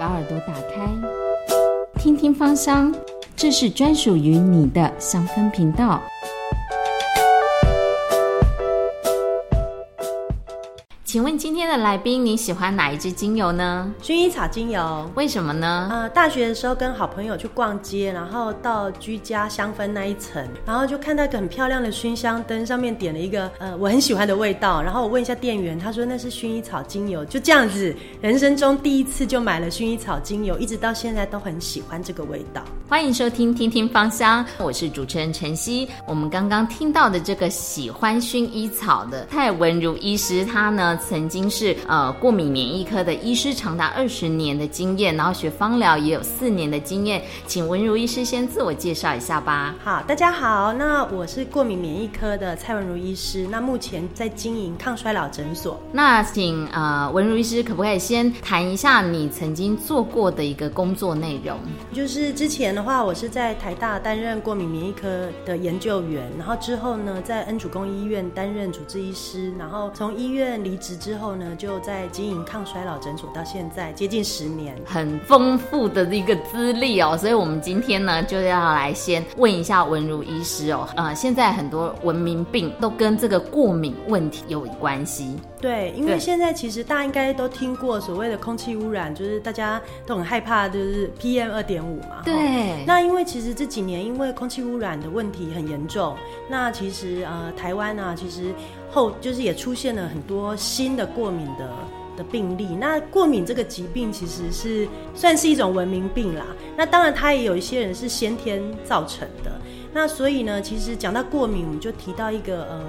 把耳朵打开，听听芳香，这是专属于你的香氛频道。请问今天的来宾，你喜欢哪一支精油呢？薰衣草精油。为什么呢？呃，大学的时候跟好朋友去逛街，然后到居家香氛那一层，然后就看到一个很漂亮的熏香灯，上面点了一个呃我很喜欢的味道，然后我问一下店员，他说那是薰衣草精油，就这样子，人生中第一次就买了薰衣草精油，一直到现在都很喜欢这个味道。欢迎收听听听芳香，我是主持人晨曦。我们刚刚听到的这个喜欢薰衣草的蔡文如医师，他呢？曾经是呃过敏免疫科的医师，长达二十年的经验，然后学芳疗也有四年的经验。请文如医师先自我介绍一下吧。好，大家好，那我是过敏免疫科的蔡文如医师，那目前在经营抗衰老诊所。那请呃文如医师可不可以先谈一下你曾经做过的一个工作内容？就是之前的话，我是在台大担任过敏免疫科的研究员，然后之后呢，在恩主公医院担任主治医师，然后从医院离职。之后呢，就在经营抗衰老诊所到现在接近十年，很丰富的一个资历哦。所以，我们今天呢，就要来先问一下文如医师哦。呃，现在很多文明病都跟这个过敏问题有关系。对，因为现在其实大家应该都听过所谓的空气污染，就是大家都很害怕，就是 PM 二点五嘛。对。那因为其实这几年因为空气污染的问题很严重，那其实呃台湾啊，其实后就是也出现了很多新的过敏的的病例。那过敏这个疾病其实是算是一种文明病啦。那当然它也有一些人是先天造成的。那所以呢，其实讲到过敏，我们就提到一个呃。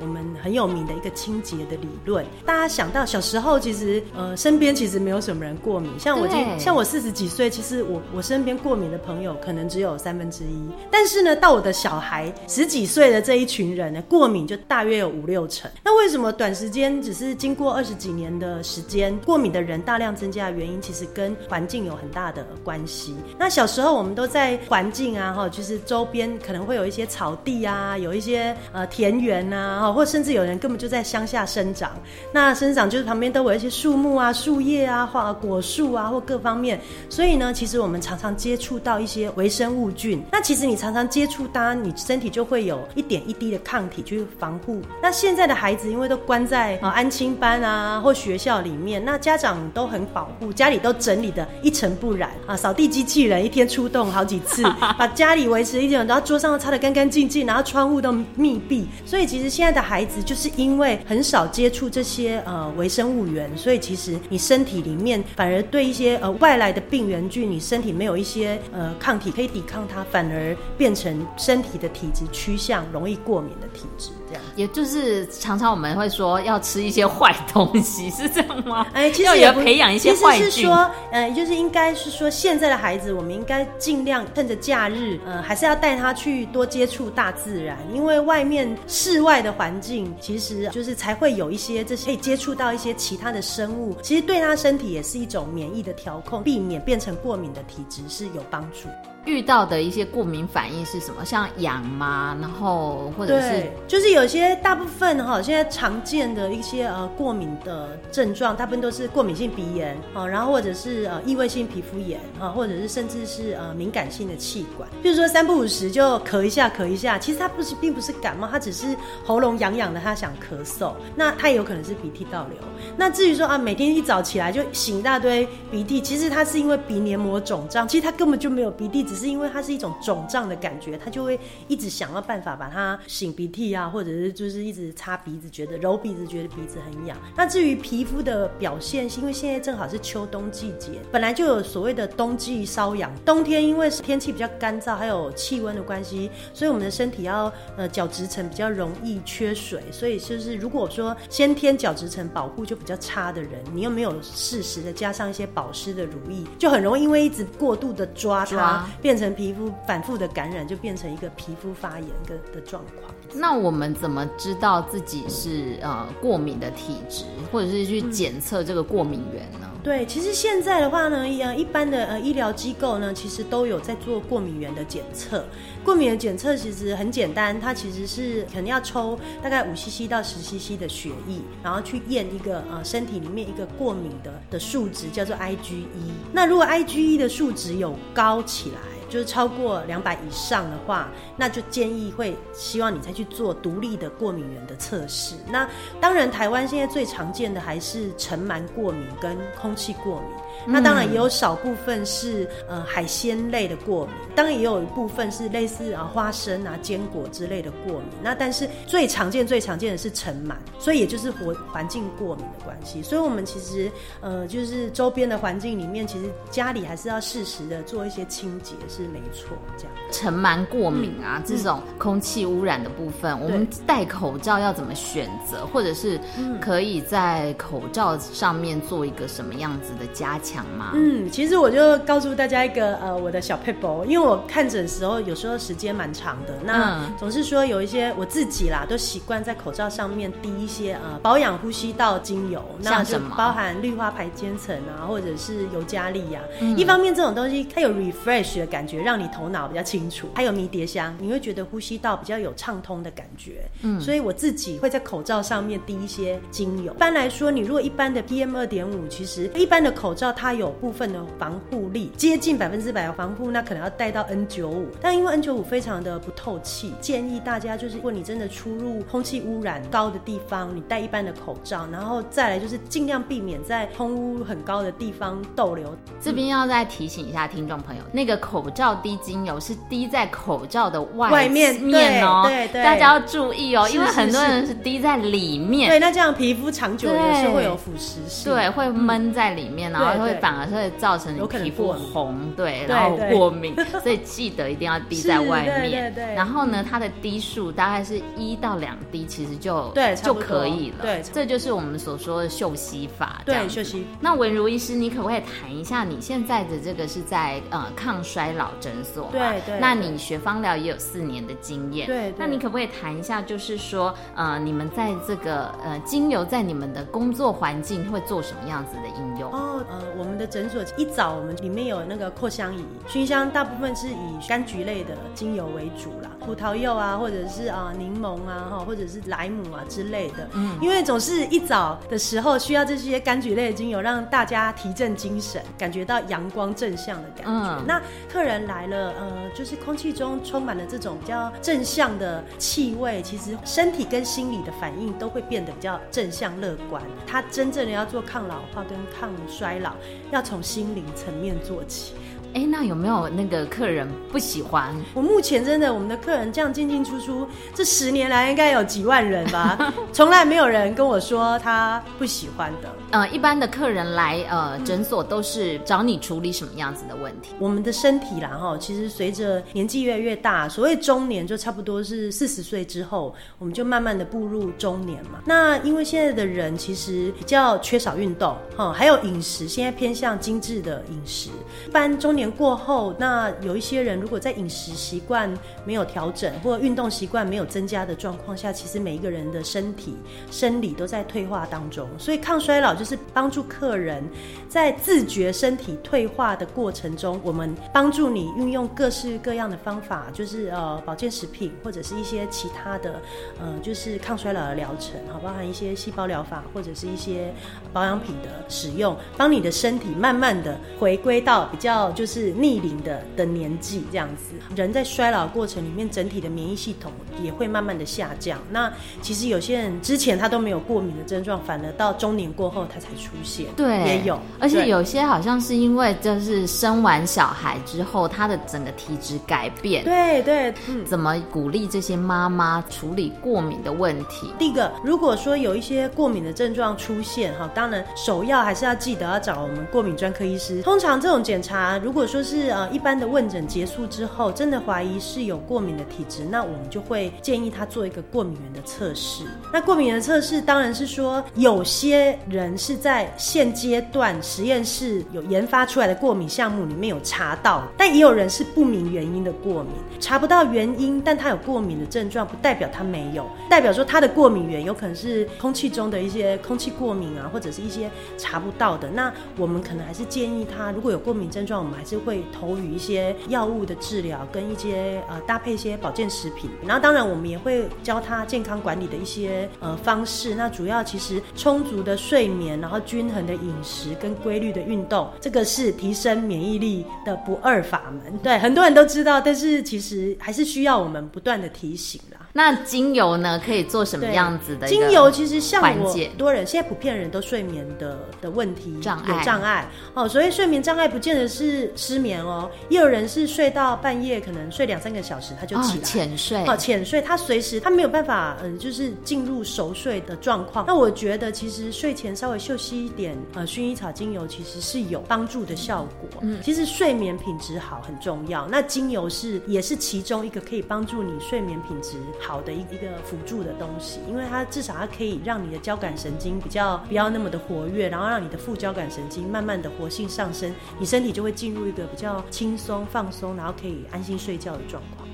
我们很有名的一个清洁的理论，大家想到小时候，其实呃身边其实没有什么人过敏，像我今像我四十几岁，其实我我身边过敏的朋友可能只有三分之一，但是呢，到我的小孩十几岁的这一群人呢，过敏就大约有五六成。那为什么短时间只是经过二十几年的时间，过敏的人大量增加的原因，其实跟环境有很大的关系。那小时候我们都在环境啊哈，就是周边可能会有一些草地啊，有一些呃田园啊。或甚至有人根本就在乡下生长，那生长就是旁边都有一些树木啊、树叶啊、或果树啊，或各方面。所以呢，其实我们常常接触到一些微生物菌。那其实你常常接触，当然你身体就会有一点一滴的抗体去防护。那现在的孩子因为都关在啊安亲班啊或学校里面，那家长都很保护，家里都整理的一尘不染啊，扫地机器人一天出动好几次，把家里维持一点，然后桌上都擦得干干净净，然后窗户都密闭。所以其实现在。的孩子就是因为很少接触这些呃微生物源，所以其实你身体里面反而对一些呃外来的病原菌，你身体没有一些呃抗体可以抵抗它，反而变成身体的体质趋向容易过敏的体质。这样，也就是常常我们会说要吃一些坏东西，是这样吗？哎，其实也要培养一些坏菌。是说，呃，就是应该是说，现在的孩子，我们应该尽量趁着假日，呃，还是要带他去多接触大自然，因为外面室外的环境，其实就是才会有一些这些可以接触到一些其他的生物，其实对他身体也是一种免疫的调控，避免变成过敏的体质是有帮助。遇到的一些过敏反应是什么？像痒吗？然后或者是就是有些大部分哈，现在常见的一些呃过敏的症状，大部分都是过敏性鼻炎啊，然后或者是呃异位性皮肤炎啊，或者是甚至是呃敏感性的气管，就是说三不五时就咳一下咳一下，其实它不是并不是感冒，它只是喉咙痒痒的，他想咳嗽，那它也有可能是鼻涕倒流。那至于说啊，每天一早起来就擤一大堆鼻涕，其实它是因为鼻黏膜肿胀，其实它根本就没有鼻涕，只是因为它是一种肿胀的感觉，它就会一直想要办法把它擤鼻涕啊，或者是就是一直擦鼻子，觉得揉鼻子，觉得鼻子很痒。那至于皮肤的表现，是因为现在正好是秋冬季节，本来就有所谓的冬季瘙痒。冬天因为天气比较干燥，还有气温的关系，所以我们的身体要呃角质层比较容易缺水，所以就是如果说先天角质层保护就比较差的人，你又没有适时的加上一些保湿的乳液，就很容易因为一直过度的抓它，变成皮。肤反复的感染，就变成一个皮肤发炎的的状况。那我们怎么知道自己是呃过敏的体质，或者是去检测这个过敏源呢？对，其实现在的话呢，一样一般的呃医疗机构呢，其实都有在做过敏源的检测。过敏的检测其实很简单，它其实是可能要抽大概五 CC 到十 CC 的血液，然后去验一个呃身体里面一个过敏的的数值，叫做 IgE。那如果 IgE 的数值有高起来，就是超过两百以上的话，那就建议会希望你再去做独立的过敏源的测试。那当然，台湾现在最常见的还是尘螨过敏跟空气过敏。那当然也有少部分是呃海鲜类的过敏，当然也有一部分是类似啊花生啊坚果之类的过敏。那但是最常见最常见的是尘螨，所以也就是环环境过敏的关系。所以我们其实呃就是周边的环境里面，其实家里还是要适时的做一些清洁是没错。这样尘螨过敏啊这种空气污染的部分，我们戴口罩要怎么选择，或者是可以在口罩上面做一个什么样子的加强？嗯，其实我就告诉大家一个呃，我的小 paper，因为我看诊时候有时候时间蛮长的，那总是说有一些我自己啦，都习惯在口罩上面滴一些呃保养呼吸道精油，那就包含氯化排间层啊，或者是尤加利呀。一方面这种东西它有 refresh 的感觉，让你头脑比较清楚，还有迷迭香，你会觉得呼吸道比较有畅通的感觉。嗯，所以我自己会在口罩上面滴一些精油。一般来说，你如果一般的 PM 二点五，其实一般的口罩它它有部分的防护力，接近百分之百的防护，那可能要戴到 N 九五。但因为 N 九五非常的不透气，建议大家就是，如果你真的出入空气污染高的地方，你戴一般的口罩，然后再来就是尽量避免在空污很高的地方逗留。这边要再提醒一下听众朋友，那个口罩滴精油是滴在口罩的外面面哦，对对，大家要注意哦，因为很多人是滴在里面，对，那这样皮肤长久也是会有腐蚀性，对，会闷在里面，然后会。反而会造成你皮肤红，对，然后过敏，所以记得一定要滴在外面。然后呢，它的滴数大概是一到两滴，其实就对就可以了。对，这就是我们所说的嗅吸法。对，嗅吸。那文如医师，你可不可以谈一下你现在的这个是在呃抗衰老诊所？对对。那你学芳疗也有四年的经验。对。那你可不可以谈一下，就是说呃，你们在这个呃精油在你们的工作环境会做什么样子的应用？哦，呃，我。我们的诊所一早，我们里面有那个扩香仪熏香，大部分是以柑橘类的精油为主啦，葡萄柚啊，或者是啊柠檬啊，哈，或者是莱姆啊之类的。嗯，因为总是一早的时候需要这些柑橘类的精油，让大家提振精神，感觉到阳光正向的感觉。那客人来了，呃，就是空气中充满了这种比较正向的气味，其实身体跟心理的反应都会变得比较正向乐观。他真正的要做抗老化跟抗衰衰老。要从心灵层面做起。哎，那有没有那个客人不喜欢？我目前真的，我们的客人这样进进出出，这十年来应该有几万人吧，从来没有人跟我说他不喜欢的。呃，一般的客人来呃诊所都是找你处理什么样子的问题？我们的身体啦哈，其实随着年纪越来越大，所谓中年就差不多是四十岁之后，我们就慢慢的步入中年嘛。那因为现在的人其实比较缺少运动哈，还有饮食现在偏向精致的饮食，一般中年。过后，那有一些人如果在饮食习惯没有调整，或运动习惯没有增加的状况下，其实每一个人的身体生理都在退化当中。所以抗衰老就是帮助客人在自觉身体退化的过程中，我们帮助你运用各式各样的方法，就是呃保健食品或者是一些其他的呃就是抗衰老的疗程，好包含一些细胞疗法或者是一些保养品的使用，帮你的身体慢慢的回归到比较就是。是逆龄的的年纪这样子，人在衰老过程里面，整体的免疫系统也会慢慢的下降。那其实有些人之前他都没有过敏的症状，反而到中年过后他才出现。对，也有，而且有些好像是因为就是生完小孩之后，他的整个体质改变。对对，嗯，怎么鼓励这些妈妈处理过敏的问题？第一个，如果说有一些过敏的症状出现，哈，当然首要还是要记得要找我们过敏专科医师。通常这种检查，如果如果说是呃一般的问诊结束之后，真的怀疑是有过敏的体质，那我们就会建议他做一个过敏源的测试。那过敏源的测试当然是说，有些人是在现阶段实验室有研发出来的过敏项目里面有查到，但也有人是不明原因的过敏，查不到原因，但他有过敏的症状，不代表他没有，代表说他的过敏源有可能是空气中的一些空气过敏啊，或者是一些查不到的。那我们可能还是建议他，如果有过敏症状，我们还是会投予一些药物的治疗，跟一些呃搭配一些保健食品。然后当然我们也会教他健康管理的一些呃方式。那主要其实充足的睡眠，然后均衡的饮食跟规律的运动，这个是提升免疫力的不二法门。对，很多人都知道，但是其实还是需要我们不断的提醒啦。那精油呢，可以做什么样子的？精油其实像我多人，现在普遍人都睡眠的的问题障碍有障碍哦，所以睡眠障碍不见得是失眠哦，也有人是睡到半夜，可能睡两三个小时他就起来浅睡哦，浅睡他随时他没有办法嗯，就是进入熟睡的状况。那我觉得其实睡前稍微休息一点，呃，薰衣草精油其实是有帮助的效果。嗯，其实睡眠品质好很重要，那精油是也是其中一个可以帮助你睡眠品质。好好的一一个辅助的东西，因为它至少它可以让你的交感神经比较不要那么的活跃，然后让你的副交感神经慢慢的活性上升，你身体就会进入一个比较轻松放松，然后可以安心睡觉的状况。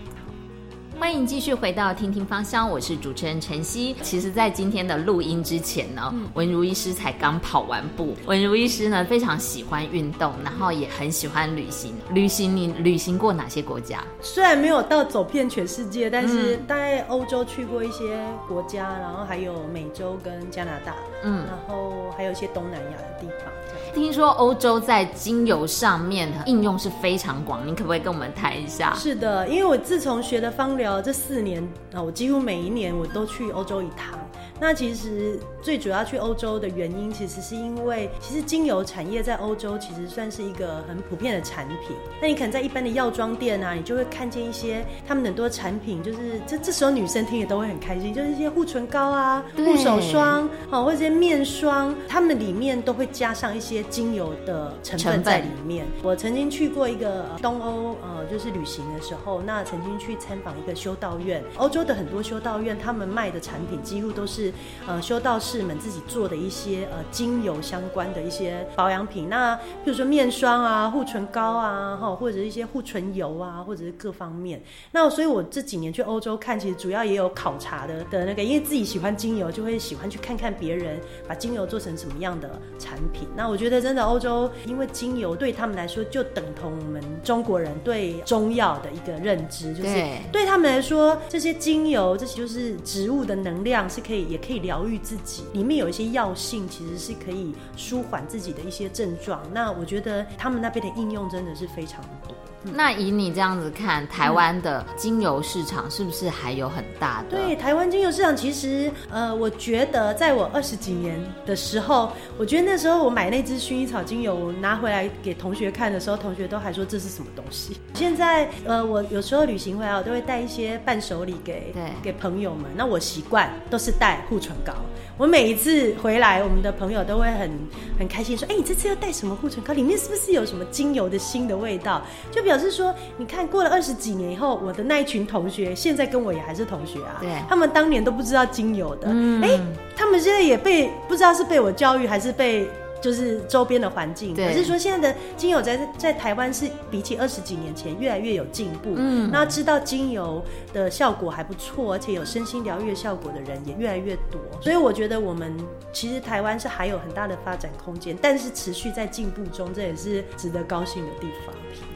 欢迎继续回到听听芳香，我是主持人晨曦。其实，在今天的录音之前呢，文如医师才刚跑完步。文如医师呢，非常喜欢运动，然后也很喜欢旅行。旅行，你旅行过哪些国家？虽然没有到走遍全世界，但是大概欧洲去过一些国家，然后还有美洲跟加拿大，嗯，然后还有一些东南亚的地方。听说欧洲在精油上面应用是非常广，你可不可以跟我们谈一下？是的，因为我自从学了芳疗这四年啊，我几乎每一年我都去欧洲一趟。那其实最主要去欧洲的原因，其实是因为其实精油产业在欧洲其实算是一个很普遍的产品。那你可能在一般的药妆店啊，你就会看见一些他们很多产品，就是这这时候女生听也都会很开心，就是一些护唇膏啊、护手霜哦，或者一些面霜，他们里面都会加上一些精油的成分在里面。我曾经去过一个东欧呃，就是旅行的时候，那曾经去参访一个修道院，欧洲的很多修道院，他们卖的产品几乎都是。呃，修道士们自己做的一些呃精油相关的一些保养品，那比如说面霜啊、护唇膏啊，哈，或者一些护唇油啊，或者是各方面。那所以我这几年去欧洲看，其实主要也有考察的的那个，因为自己喜欢精油，就会喜欢去看看别人把精油做成什么样的产品。那我觉得真的欧洲，因为精油对他们来说就等同我们中国人对中药的一个认知，就是对他们来说，这些精油这些就是植物的能量是可以也。可以疗愈自己，里面有一些药性，其实是可以舒缓自己的一些症状。那我觉得他们那边的应用真的是非常多。那以你这样子看，台湾的精油市场是不是还有很大的？对，台湾精油市场其实，呃，我觉得在我二十几年的时候，我觉得那时候我买那支薰衣草精油拿回来给同学看的时候，同学都还说这是什么东西。现在，呃，我有时候旅行回来，我都会带一些伴手礼给给朋友们。那我习惯都是带护唇膏。我每一次回来，我们的朋友都会很很开心说：“哎，你这次要带什么护唇膏？里面是不是有什么精油的新的味道？”就表示说，你看过了二十几年以后，我的那一群同学现在跟我也还是同学啊。对，他们当年都不知道精油的，哎，他们现在也被不知道是被我教育还是被。就是周边的环境，可是说现在的精油在在台湾是比起二十几年前越来越有进步。嗯，那知道精油的效果还不错，而且有身心疗愈效果的人也越来越多。所以我觉得我们其实台湾是还有很大的发展空间，但是持续在进步中，这也是值得高兴的地方。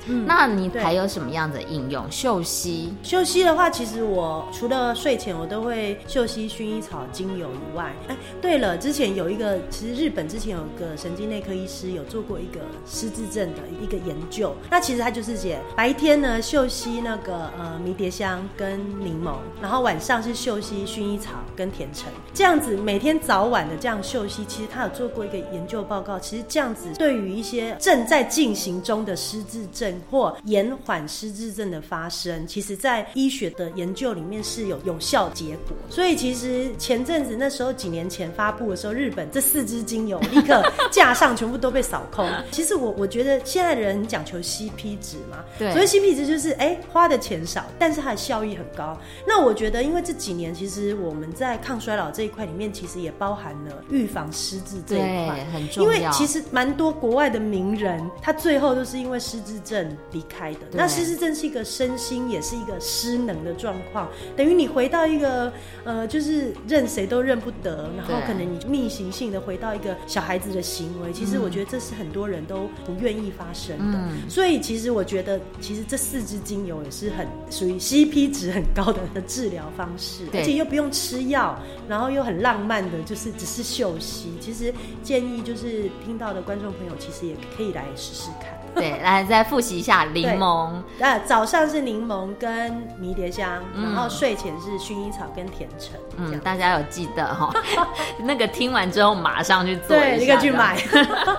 嗯，那你还有什么样的应用？嗅吸，嗅吸的话，其实我除了睡前我都会嗅吸薰衣草精油以外，哎，对了，之前有一个，其实日本之前有个神经内科医师有做过一个失智症的一个研究，那其实他就是写白天呢嗅吸那个呃迷迭香跟柠檬，然后晚上是嗅吸薰衣草跟甜橙，这样子每天早晚的这样嗅吸，其实他有做过一个研究报告，其实这样子对于一些正在进行中的失智症或延缓失智症的发生，其实在医学的研究里面是有有效结果。所以其实前阵子那时候几年前发布的时候，日本这四支精油立刻 架上全部都被扫空。其实我我觉得现在的人很讲求 CP 值嘛，对，所以 CP 值就是哎花的钱少，但是它的效益很高。那我觉得因为这几年其实我们在抗衰老这一块里面，其实也包含了预防失智这一块，很重要。因为其实蛮多国外的名人，他最后都是因为失智症离开的。那失智症是一个身心也是一个失能的状况，等于你回到一个呃，就是认谁都认不得，然后可能你逆行性的回到一个小孩子的行为。其实我觉得这是很多人都不愿意发生的。所以其实我觉得，其实这四支精油也是很属于 CP 值很高的的治疗方式，而且又不用吃药，然后又很浪漫的，就是只是嗅息。其实建议就是听到的观众朋友，其实也可以来试试看。对，来再复习一下柠檬。呃，早上是柠檬跟迷迭香，然后睡前是薰衣草跟甜橙。嗯，大家有记得哈？那个听完之后马上去做一下，去买。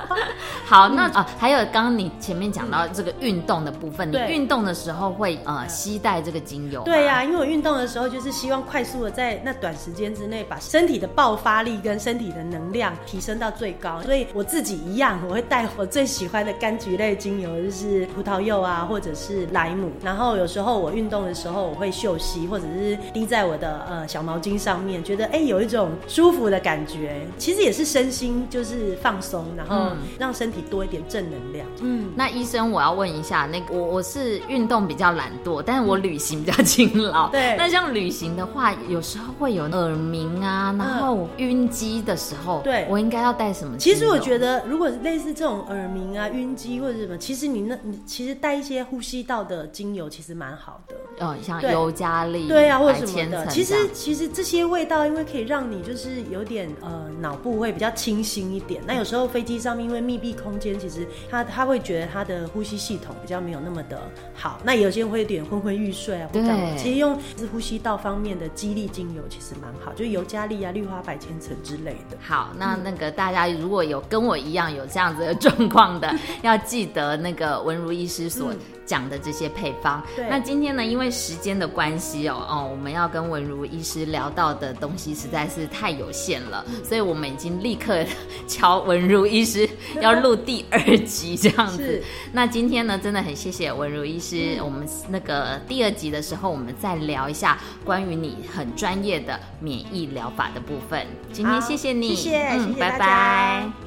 好，那啊，还有刚刚你前面讲到这个运动的部分，你运动的时候会呃携带这个精油？对呀，因为我运动的时候就是希望快速的在那短时间之内把身体的爆发力跟身体的能量提升到最高，所以我自己一样，我会带我最喜欢的柑橘类。精油就是葡萄柚啊，或者是莱姆。然后有时候我运动的时候，我会嗅吸，或者是滴在我的呃小毛巾上面，觉得哎有一种舒服的感觉。其实也是身心就是放松，然后让身体多一点正能量。嗯，那医生我要问一下，那个我我是运动比较懒惰，但是我旅行比较勤劳。对。那像旅行的话，有时候会有耳鸣啊，然后晕机的时候，对我应该要带什么？其实我觉得，如果类似这种耳鸣啊、晕机或者什么。其实你那，你其实带一些呼吸道的精油，其实蛮好的。哦，像尤加利，对啊，或者什么的。其实其实这些味道，因为可以让你就是有点呃脑部会比较清新一点。那有时候飞机上面因为密闭空间，其实他他会觉得他的呼吸系统比较没有那么的好。那有些人会有点昏昏欲睡啊，对。其实用是呼吸道方面的激励精油，其实蛮好，就尤加利啊、绿花百千层之类的。好，那那个大家如果有跟我一样有这样子的状况的，要记得那个文如医师所。讲的这些配方，那今天呢，因为时间的关系哦哦，我们要跟文如医师聊到的东西实在是太有限了，所以我们已经立刻敲文如医师要录第二集这样子。那今天呢，真的很谢谢文如医师，我们那个第二集的时候，我们再聊一下关于你很专业的免疫疗法的部分。今天谢谢你，谢谢，拜拜。